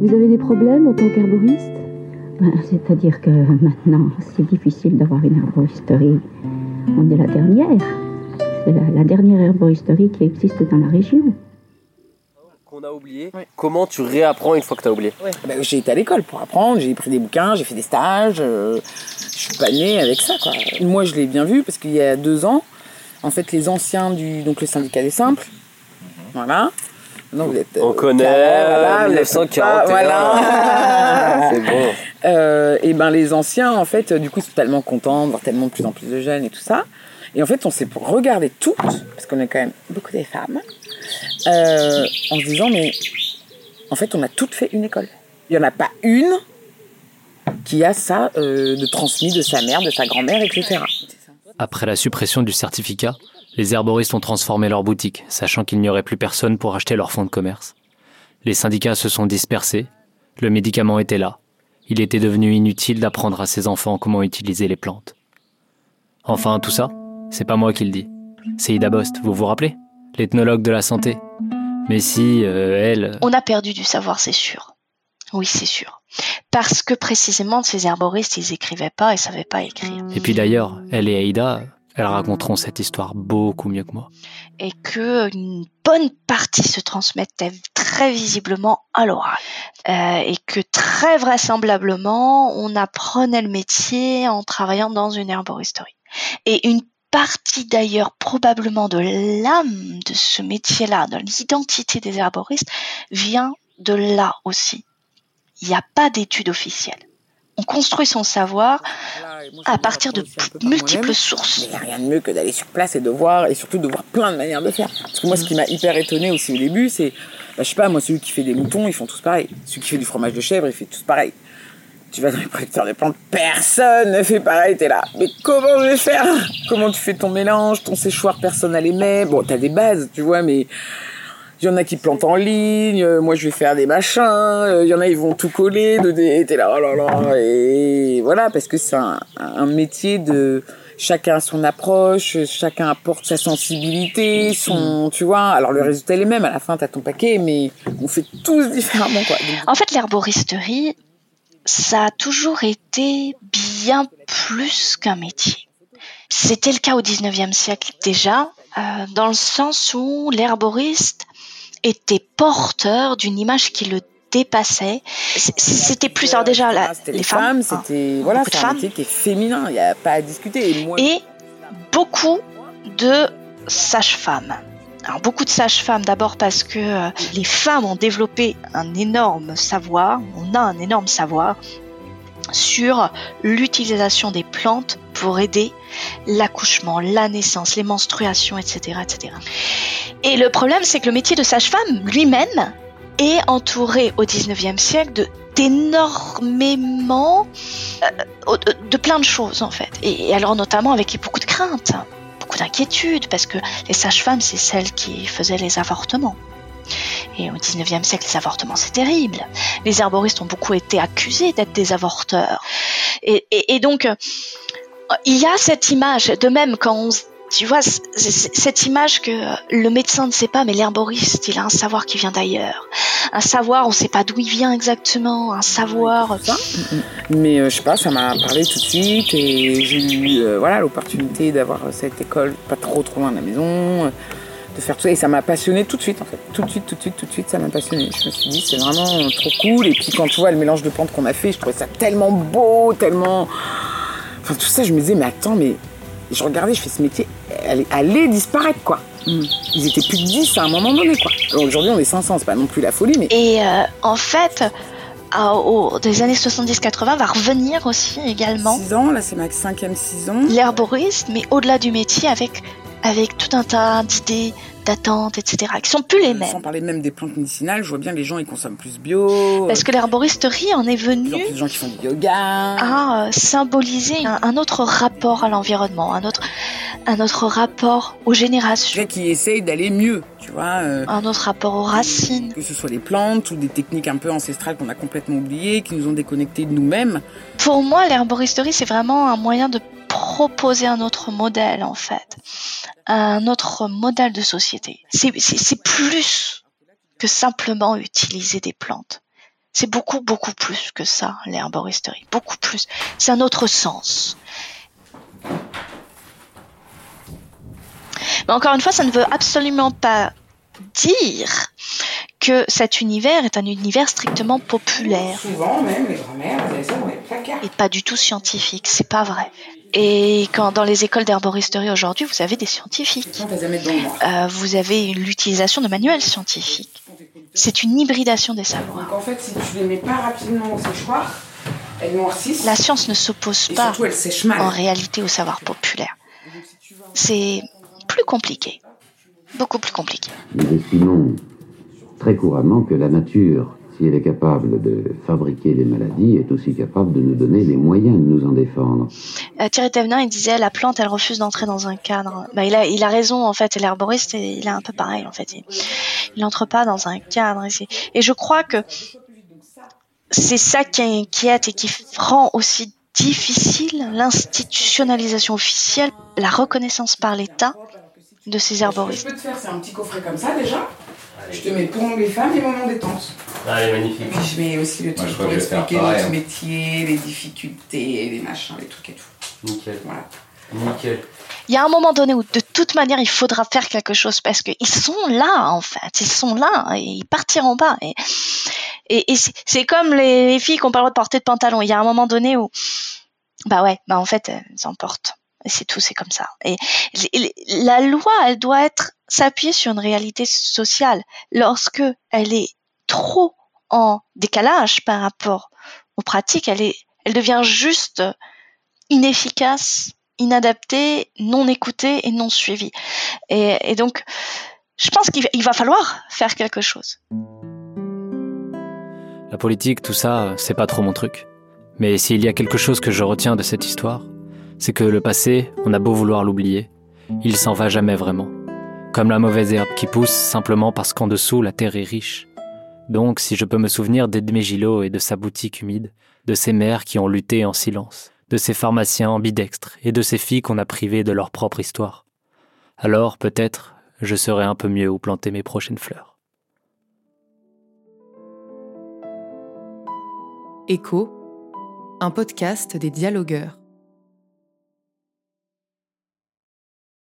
Vous avez des problèmes en tant qu'herboriste? Ben, C'est-à-dire que maintenant, c'est difficile d'avoir une herboristerie. On est la dernière. C'est la, dernière herboristerie qui existe dans la région. Qu'on a oublié. Comment tu réapprends une fois que tu as oublié ben, J'ai été à l'école pour apprendre, j'ai pris des bouquins, j'ai fait des stages. Euh, je suis pas née avec ça. Moi, je l'ai bien vu parce qu'il y a deux ans, en fait, les anciens du donc le syndicat des simples, voilà, non, On connaît, voilà, 1940. Voilà. c'est bon. Euh, et ben les anciens, en fait, du coup, sont tellement contents de voir tellement de plus en plus de jeunes et tout ça. Et en fait, on s'est regardé toutes, parce qu'on est quand même beaucoup des femmes, euh, en se disant, mais en fait, on a toutes fait une école. Il n'y en a pas une qui a ça euh, de transmis de sa mère, de sa grand-mère, etc. Après la suppression du certificat, les herboristes ont transformé leur boutique, sachant qu'il n'y aurait plus personne pour acheter leur fonds de commerce. Les syndicats se sont dispersés, le médicament était là. Il était devenu inutile d'apprendre à ses enfants comment utiliser les plantes. Enfin, tout ça, c'est pas moi qui le dis. C'est Ida Bost, vous vous rappelez? L'ethnologue de la santé. Mais si, euh, elle... On a perdu du savoir, c'est sûr. Oui, c'est sûr. Parce que précisément, ces herboristes, ils écrivaient pas et savaient pas écrire. Et puis d'ailleurs, elle et Aïda, elles raconteront cette histoire beaucoup mieux que moi. Et que une bonne partie se transmettait très visiblement à l'oral. Euh, et que très vraisemblablement, on apprenait le métier en travaillant dans une herboristerie. Et une partie d'ailleurs probablement de l'âme de ce métier-là, de l'identité des herboristes, vient de là aussi. Il n'y a pas d'études officielles on construit son savoir à partir de multiples sources. Il n'y a rien de mieux que d'aller sur place et de voir, et surtout de voir plein de manières de faire. Parce que moi, ce qui m'a hyper étonné aussi au début, c'est, bah, je sais pas, moi, celui qui fait des moutons, ils font tous pareil. Celui qui fait du fromage de chèvre, il fait tous pareil. Tu vas dans les producteurs de plantes, personne ne fait pareil, t'es là. Mais comment je vais faire? Comment tu fais ton mélange, ton séchoir, personne n'a les mêmes. Bon, t'as des bases, tu vois, mais il y en a qui plantent en ligne, euh, moi je vais faire des machins, euh, il y en a ils vont tout coller, de, t'es là, oh là là, et voilà, parce que c'est un, métier de chacun son approche, chacun apporte sa sensibilité, son, tu vois, alors le résultat est le même, à la fin t'as ton paquet, mais on fait tous différemment, quoi. En fait, l'herboristerie, ça a toujours été bien plus qu'un métier. C'était le cas au 19e siècle déjà, euh, dans le sens où l'herboriste était porteur d'une image qui le dépassait. C'était plus alors déjà les, femmes, c'était voilà, c'est un métier qui est féminin, il n'y a pas à discuter. Et, beaucoup de sages-femmes. Alors beaucoup de sages-femmes d'abord parce que euh, les femmes ont développé un énorme savoir, on a un énorme savoir sur l'utilisation des plantes pour aider l'accouchement, la naissance, les menstruations, etc., etc. Et le problème, c'est que le métier de sage-femme lui-même est entouré au 19e siècle de d'énormément euh, de plein de choses en fait et alors notamment avec beaucoup de craintes beaucoup d'inquiétudes parce que les sages-femmes c'est celles qui faisaient les avortements et au 19e siècle, les avortements, c'est terrible. Les herboristes ont beaucoup été accusés d'être des avorteurs. Et, donc, il y a cette image, de même quand on tu vois, cette image que le médecin ne sait pas, mais l'herboriste, il a un savoir qui vient d'ailleurs. Un savoir, on ne sait pas d'où il vient exactement, un savoir. Mais euh, je sais pas, ça m'a parlé tout de suite et j'ai eu euh, voilà l'opportunité d'avoir cette école pas trop trop loin de la maison, euh, de faire tout ça et ça m'a passionné tout de suite en fait. Tout de suite, tout de suite, tout de suite, ça m'a passionné. Je me suis dit c'est vraiment trop cool et puis quand tu vois le mélange de plantes qu'on a fait, je trouvais ça tellement beau, tellement. Enfin tout ça, je me disais mais attends mais je regardais, je fais ce métier, elle allait disparaître, quoi. Mm. Ils étaient plus de 10 à un moment donné, quoi. Aujourd'hui, on est 500, c'est pas non plus la folie, mais. Et euh, en fait, au, des années 70-80 va revenir aussi également. 6 ans, là c'est ma cinquième 6 ans. L'herboriste, mais au-delà du métier, avec, avec tout un tas d'idées, d'attente, etc., qui sont plus les mêmes. Sans parler même des plantes médicinales, je vois bien que les gens ils consomment plus bio. Parce que l'herboristerie en est venue. Plus, plus de gens qui font du yoga. À euh, symboliser un, autre rapport à l'environnement, un autre, un autre rapport aux générations. Qui essayent d'aller mieux, tu vois. Euh, un autre rapport aux racines. Que ce soit les plantes ou des techniques un peu ancestrales qu'on a complètement oubliées, qui nous ont déconnectés de nous-mêmes. Pour moi, l'herboristerie, c'est vraiment un moyen de proposer un autre modèle en fait, un autre modèle de société. C'est plus que simplement utiliser des plantes. C'est beaucoup, beaucoup plus que ça, l'herboristerie. Beaucoup plus. C'est un autre sens. Mais encore une fois, ça ne veut absolument pas dire que cet univers est un univers strictement populaire. Souvent, même, les elles les placards. Et pas du tout scientifique, c'est pas vrai. Et quand dans les écoles d'herboristerie aujourd'hui, vous avez des scientifiques. Euh, vous avez l'utilisation de manuels scientifiques. C'est une hybridation des savoirs. Donc en fait, si tu les mets pas rapidement au séchoir, elles noircissent. La science ne s'oppose pas surtout, en réalité au savoir populaire. C'est plus compliqué. Beaucoup plus compliqué. Nous estimons très couramment que la nature, si elle est capable de fabriquer des maladies, est aussi capable de nous donner les moyens de nous en défendre. Euh, Thierry Thévenin, il disait la plante, elle refuse d'entrer dans un cadre. Bah, il a, il a raison en fait. Et l'herboriste, il est un peu pareil en fait. Il, il entre pas dans un cadre. Et, et je crois que c'est ça qui inquiète et qui rend aussi difficile l'institutionnalisation officielle, la reconnaissance par l'État de ces Ce que herboristes. je peux te faire, c'est un petit coffret comme ça déjà. Je te mets pour les femmes et moment détente. Ah, elle est magnifique. Et puis je mets aussi le truc pour expliquer pareil, notre hein. métier, les difficultés, les machins, les trucs et tout. Nickel. Voilà. Nickel. Il y a un moment donné où de toute manière il faudra faire quelque chose parce qu'ils sont là en fait, ils sont là et ils partiront pas. Et, et, et c'est- comme les, les filles qui ont pas le droit de porter de pantalon. Il y a un moment donné où bah ouais, bah en fait elles en portent. Et c'est tout, c'est comme ça. Et la loi, elle doit être s'appuyer sur une réalité sociale. Lorsque elle est trop en décalage par rapport aux pratiques, elle est, elle devient juste inefficace, inadaptée, non écoutée et non suivie. Et, et donc, je pense qu'il va- falloir faire quelque chose. La politique, tout ça, c'est pas trop mon truc. Mais s'il y a quelque chose que je retiens de cette histoire, c'est que le passé, on a beau vouloir l'oublier, il s'en va jamais vraiment. Comme la mauvaise herbe qui pousse simplement parce qu'en dessous la terre est riche. Donc, si je peux me souvenir d'Edmé Gillot et de sa boutique humide, de ces mères qui ont lutté en silence, de ces pharmaciens ambidextres et de ces filles qu'on a privées de leur propre histoire, alors peut-être je saurai un peu mieux où planter mes prochaines fleurs. Écho, un podcast des dialogueurs.